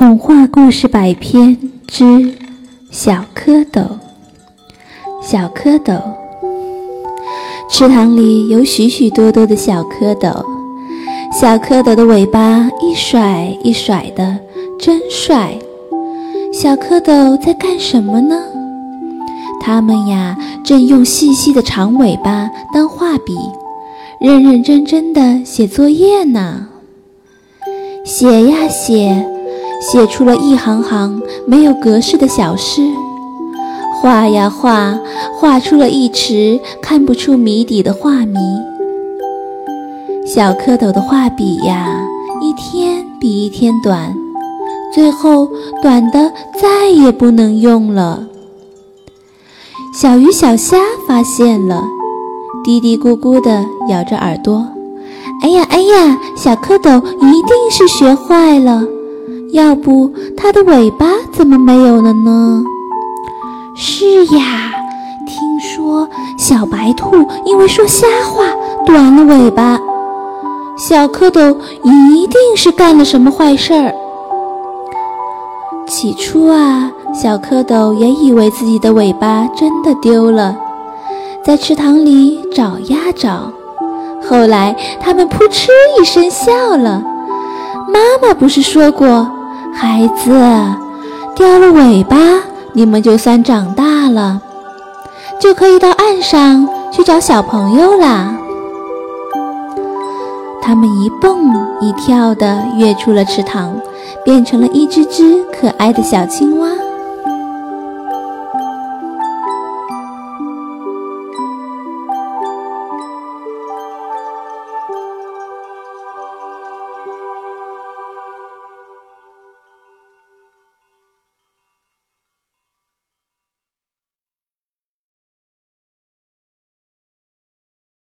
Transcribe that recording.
童话故事百篇之小蝌蚪。小蝌蚪，池塘里有许许多多的小蝌蚪，小蝌蚪的尾巴一甩一甩的，真帅。小蝌蚪在干什么呢？它们呀，正用细细的长尾巴当画笔，认认真真的写作业呢。写呀写。写出了一行行没有格式的小诗，画呀画，画出了一池看不出谜底的画谜。小蝌蚪的画笔呀，一天比一天短，最后短的再也不能用了。小鱼小虾发现了，嘀嘀咕咕地咬着耳朵：“哎呀哎呀，小蝌蚪一定是学坏了。”要不它的尾巴怎么没有了呢？是呀，听说小白兔因为说瞎话短了尾巴。小蝌蚪一定是干了什么坏事儿。起初啊，小蝌蚪也以为自己的尾巴真的丢了，在池塘里找呀找。后来他们扑哧一声笑了。妈妈不是说过？孩子，掉了尾巴，你们就算长大了，就可以到岸上去找小朋友啦。他们一蹦一跳的跃出了池塘，变成了一只只可爱的小青蛙。